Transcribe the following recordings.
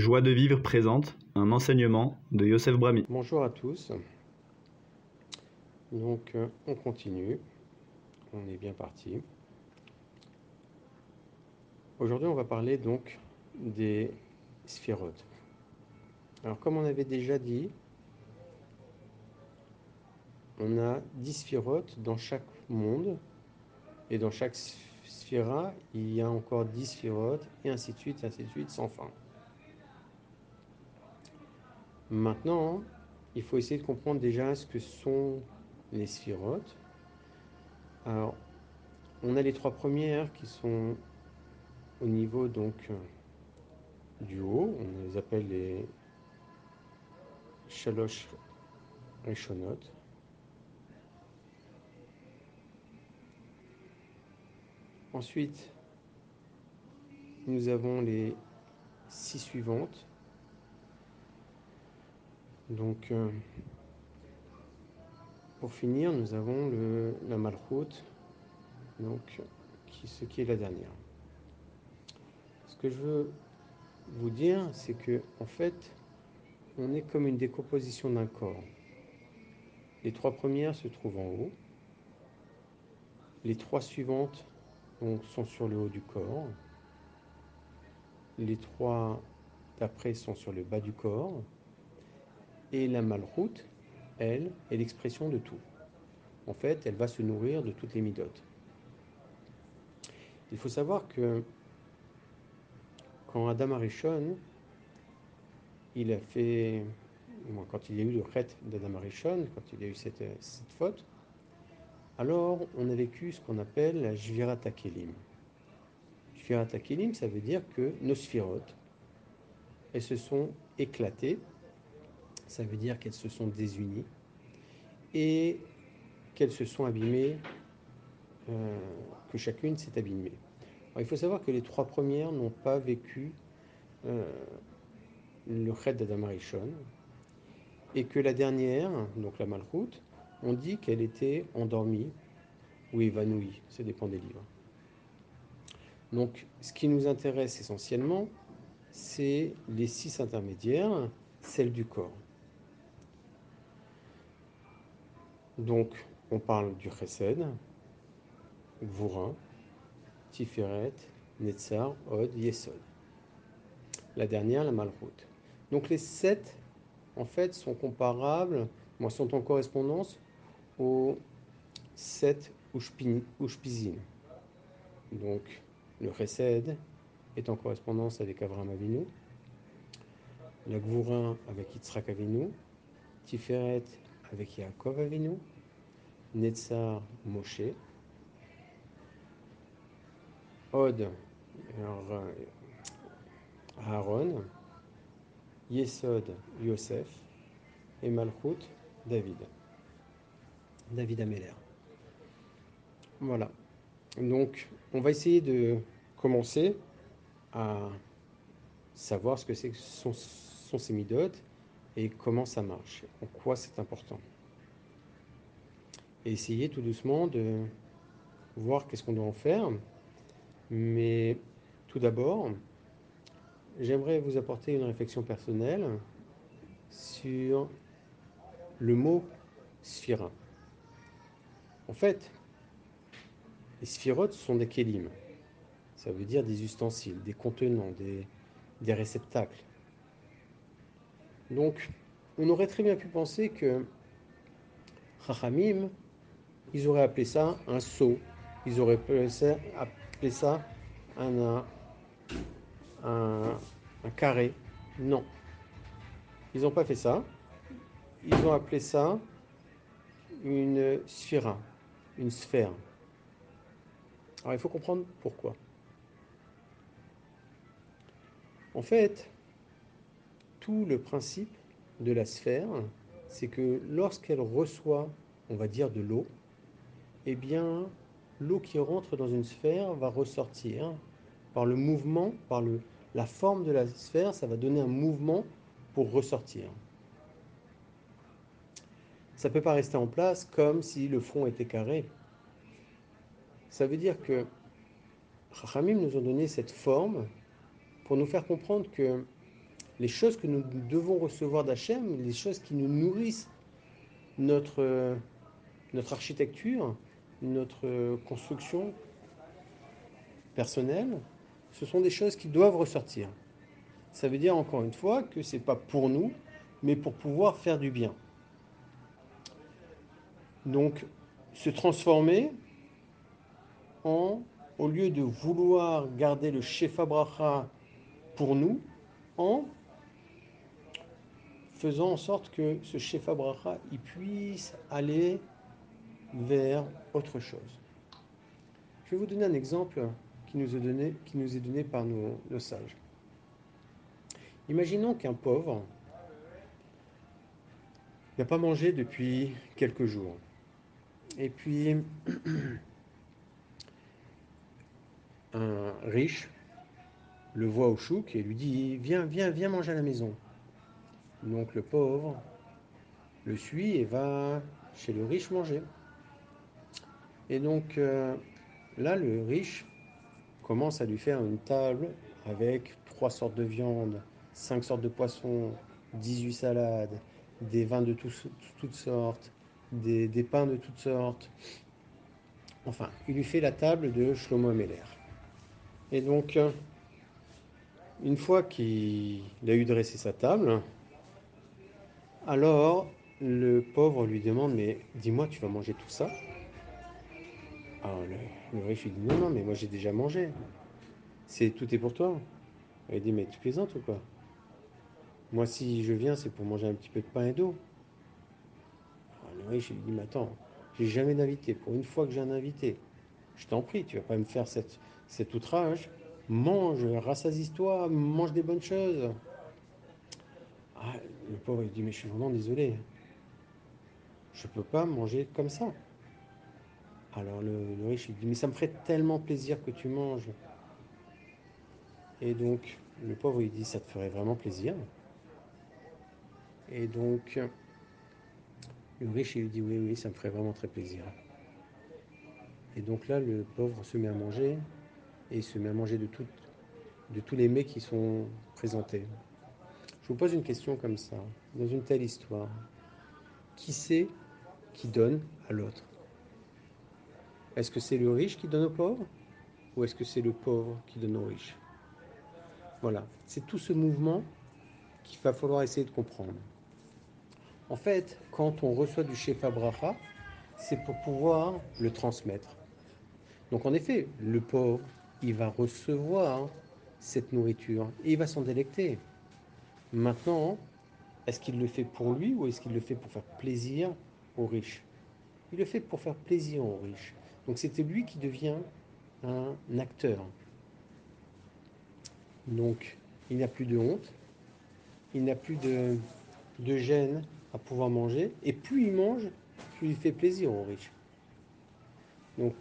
Joie de vivre présente un enseignement de Yosef Brami. Bonjour à tous. Donc euh, on continue. On est bien parti. Aujourd'hui on va parler donc des sphérotes. Alors comme on avait déjà dit, on a 10 sphérotes dans chaque monde et dans chaque sphéra, il y a encore 10 sphérotes et ainsi de suite, ainsi de suite, sans fin. Maintenant, il faut essayer de comprendre déjà ce que sont les sphérotes. Alors, on a les trois premières qui sont au niveau donc du haut, on les appelle les chaloches réchonotes. Ensuite, nous avons les six suivantes donc, euh, pour finir, nous avons le, la malroute, donc qui, ce qui est la dernière. Ce que je veux vous dire, c'est que en fait, on est comme une décomposition d'un corps. Les trois premières se trouvent en haut. Les trois suivantes sont sur le haut du corps. Les trois d'après sont sur le bas du corps. Et la malroute, elle, est l'expression de tout. En fait, elle va se nourrir de toutes les midotes. Il faut savoir que quand Adam Arishon, il a fait, quand il y a eu le ret d'Adam Arishon, quand il y a eu cette, faute, alors on a vécu ce qu'on appelle la Jvirat Akelim. Jvirat Akelim, ça veut dire que nos sphirotes, elles se sont éclatées ça veut dire qu'elles se sont désunies et qu'elles se sont abîmées, euh, que chacune s'est abîmée. il faut savoir que les trois premières n'ont pas vécu euh, le Khed d'Adam Arishon et que la dernière, donc la Malroute, on dit qu'elle était endormie ou évanouie, ça dépend des livres. Donc ce qui nous intéresse essentiellement, c'est les six intermédiaires, celles du corps. Donc, on parle du Chesed, Gvura, Tiferet, Netzar, Od, Yesod. La dernière, la Malchut. Donc les sept, en fait, sont comparables, moi, sont en correspondance aux sept Ushpizin. Donc, le Chesed est en correspondance avec Avraham Avinu, la Gvura avec Yitzhak Avinu, Tiferet avec Yaakov Avinu, Netzar Moshe, Od Aaron, Yesod Yosef et Malchut David. David Ameller. Voilà. Donc, on va essayer de commencer à savoir ce que c'est sont, sont ces midotes et comment ça marche, en quoi c'est important. Et tout doucement de voir qu'est-ce qu'on doit en faire. Mais tout d'abord, j'aimerais vous apporter une réflexion personnelle sur le mot sphira. En fait, les sphirotes sont des kélim. Ça veut dire des ustensiles, des contenants, des réceptacles. Donc, on aurait très bien pu penser que Chachamim, ils auraient appelé ça un seau, ils auraient appelé ça, un, un, carré. Non. Ils n'ont pas fait ça. Ils ont appelé ça une sphère, une sphère. Alors il faut comprendre pourquoi. En fait, tout le principe de la sphère, c'est que lorsqu'elle reçoit, on va dire, de l'eau, eh bien, l'eau qui rentre dans une sphère va ressortir par le mouvement, par la forme de la sphère, ça va donner un mouvement pour ressortir. Ça ne peut pas rester en place comme si le front était carré. Ça veut dire que Rachamim nous ont donné cette forme pour nous faire comprendre que les choses que nous devons recevoir d'Hachem, les choses qui nous nourrissent notre, architecture, notre construction personnelle, ce sont des choses qui doivent ressortir. Ça veut dire encore une fois que ce n'est pas pour nous, mais pour pouvoir faire du bien. Donc, se transformer en, au lieu de vouloir garder le Shefa Bracha pour nous, en faisant en sorte que ce Shefa Bracha il puisse aller vers autre chose. Je vais vous donner un exemple qui nous est donné, par nos sages. Imaginons qu'un pauvre n'a pas mangé depuis quelques jours. Et puis, un riche le voit au chouk et lui dit Viens, viens, viens manger à la maison. Donc le pauvre le suit et va chez le riche manger. Et donc euh, là, le riche commence à lui faire une table avec trois sortes de viande, cinq sortes de poissons, 18 salades, des vins de toutes sortes, des, des pains de toutes sortes. Enfin, il lui fait la table de Shlomo Meller. Et donc, euh, une fois qu'il a eu dressé sa table, alors le pauvre lui demande Mais dis-moi, tu vas manger tout ça? Alors le, riche lui dit Non, non, mais moi j'ai déjà mangé. C'est tout est pour toi. Il dit Mais tu plaisantes ou quoi? Moi, si je viens, c'est pour manger un petit peu de pain et d'eau. Alors, le riche lui dit Mais attends, j'ai jamais d'invité. Pour une fois que j'ai un invité, je t'en prie, tu vas pas me faire cet outrage. Mange, rassasie-toi, mange des bonnes choses. Ah, le pauvre, il dit, mais je suis vraiment désolé. Je peux pas manger comme ça. Alors le, riche, il dit, mais ça me ferait tellement plaisir que tu manges. Et donc, le pauvre, il dit, ça te ferait vraiment plaisir. Et donc, le riche, il dit, oui, oui, ça me ferait vraiment très plaisir. Et donc là, le pauvre se met à manger et il se met à manger de tous les mets qui sont présentés. Pose une question comme ça, dans une telle histoire. Qui c'est qui donne à l'autre? Est-ce que c'est le riche qui donne au pauvre ou est-ce que c'est le pauvre qui donne au riche? Voilà, c'est tout ce mouvement qu'il va falloir essayer de comprendre. En fait, quand on reçoit du Shefa Bracha, c'est pour pouvoir le transmettre. Donc en effet, le pauvre, il va recevoir cette nourriture et il va s'en délecter. Maintenant, est-ce qu'il le fait pour lui ou est-ce qu'il le fait pour faire plaisir aux riches? Il le fait pour faire plaisir aux riches. Donc c'était lui qui devient un acteur. Donc il n'a plus de honte, il n'a plus de, gêne à pouvoir manger, et plus il mange, plus il fait plaisir aux riches. Donc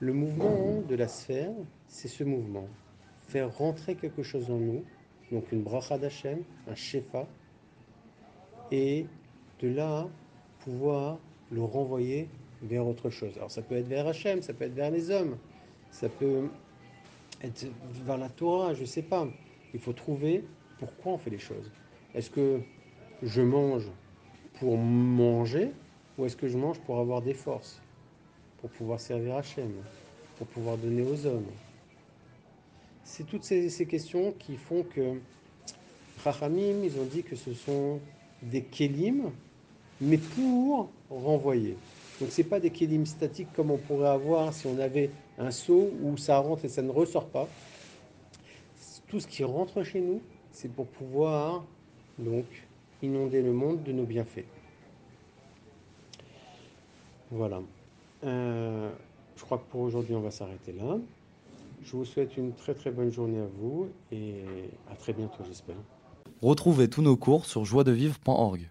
le mouvement de la sphère, c'est ce mouvement. Faire rentrer quelque chose en nous, donc une bracha d'Hachem, un shefa, et de là pouvoir le renvoyer vers autre chose. Alors ça peut être vers Hachem, ça peut être vers les hommes, ça peut être vers la Torah, je ne sais pas. Il faut trouver pourquoi on fait les choses. Est-ce que je mange pour manger ou est-ce que je mange pour avoir des forces, pour pouvoir servir Hachem, pour pouvoir donner aux hommes? C'est toutes ces, questions qui font que Chachamim, ils ont dit que ce sont des kélim, mais pour renvoyer. Donc c'est pas des kélim statiques comme on pourrait avoir si on avait un seau où ça rentre et ça ne ressort pas. Tout ce qui rentre chez nous, c'est pour pouvoir donc inonder le monde de nos bienfaits. Voilà. Euh, je crois que pour aujourd'hui, on va s'arrêter là. Je vous souhaite une très très bonne journée à vous et à très bientôt, j'espère. Retrouvez tous nos cours sur joiedevivre.org.